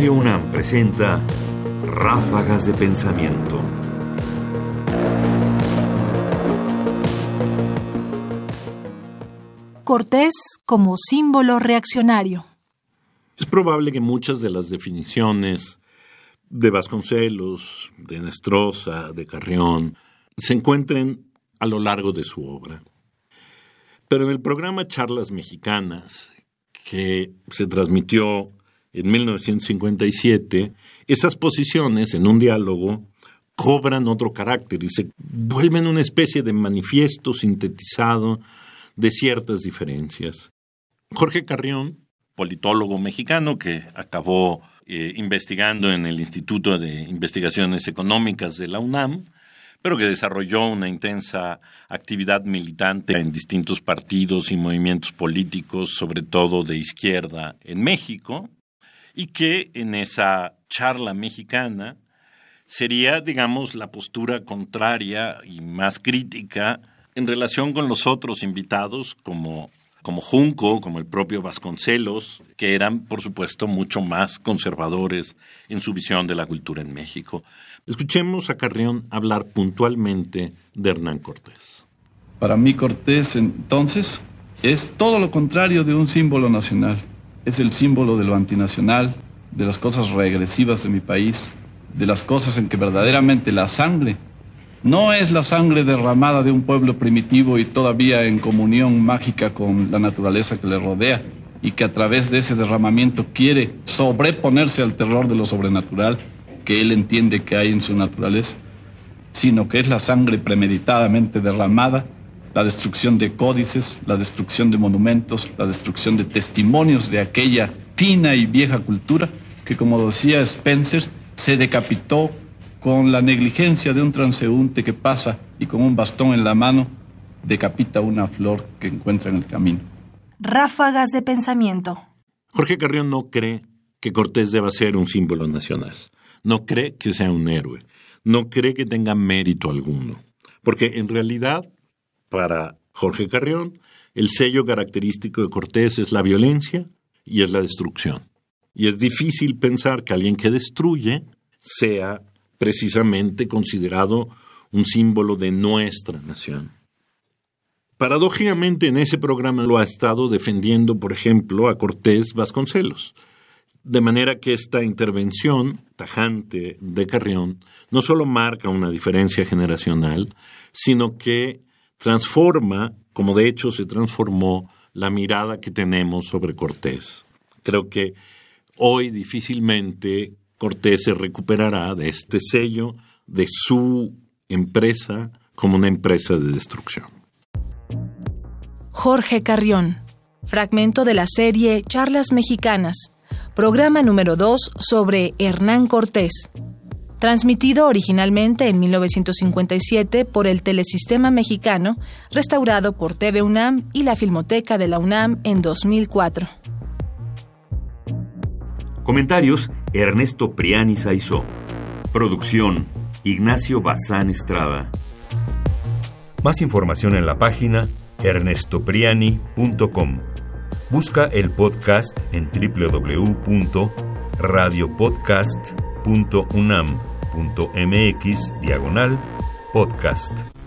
Radio UNAM presenta Ráfagas de Pensamiento. Cortés como símbolo reaccionario. Es probable que muchas de las definiciones de Vasconcelos, de Nestroza, de Carrión, se encuentren a lo largo de su obra. Pero en el programa Charlas Mexicanas, que se transmitió en 1957, esas posiciones en un diálogo cobran otro carácter y se vuelven una especie de manifiesto sintetizado de ciertas diferencias. Jorge Carrión, politólogo mexicano que acabó eh, investigando en el Instituto de Investigaciones Económicas de la UNAM, pero que desarrolló una intensa actividad militante en distintos partidos y movimientos políticos, sobre todo de izquierda en México, y que en esa charla mexicana sería, digamos, la postura contraria y más crítica en relación con los otros invitados, como, como Junco, como el propio Vasconcelos, que eran, por supuesto, mucho más conservadores en su visión de la cultura en México. Escuchemos a Carrión hablar puntualmente de Hernán Cortés. Para mí Cortés entonces es todo lo contrario de un símbolo nacional. Es el símbolo de lo antinacional, de las cosas regresivas de mi país, de las cosas en que verdaderamente la sangre no es la sangre derramada de un pueblo primitivo y todavía en comunión mágica con la naturaleza que le rodea y que a través de ese derramamiento quiere sobreponerse al terror de lo sobrenatural que él entiende que hay en su naturaleza, sino que es la sangre premeditadamente derramada, la destrucción de códices, la destrucción de monumentos, la destrucción de testimonios de aquella fina y vieja cultura que, como decía Spencer, se decapitó con la negligencia de un transeúnte que pasa y con un bastón en la mano decapita una flor que encuentra en el camino. Ráfagas de pensamiento. Jorge Carrión no cree que Cortés deba ser un símbolo nacional. No cree que sea un héroe. No cree que tenga mérito alguno. Porque en realidad, para Jorge Carrión, el sello característico de Cortés es la violencia y es la destrucción. Y es difícil pensar que alguien que destruye sea precisamente considerado un símbolo de nuestra nación. Paradójicamente en ese programa lo ha estado defendiendo, por ejemplo, a Cortés Vasconcelos. De manera que esta intervención tajante de Carrión no solo marca una diferencia generacional, sino que transforma, como de hecho se transformó, la mirada que tenemos sobre Cortés. Creo que hoy difícilmente Cortés se recuperará de este sello de su empresa como una empresa de destrucción. Jorge Carrión, fragmento de la serie Charlas Mexicanas, programa número 2 sobre Hernán Cortés, transmitido originalmente en 1957 por el Telesistema Mexicano, restaurado por TV UNAM y la Filmoteca de la UNAM en 2004. Comentarios: Ernesto Priani Saizó. Producción: Ignacio Bazán Estrada. Más información en la página ernestopriani.com. Busca el podcast en www.radiopodcast.unam.mx diagonal podcast.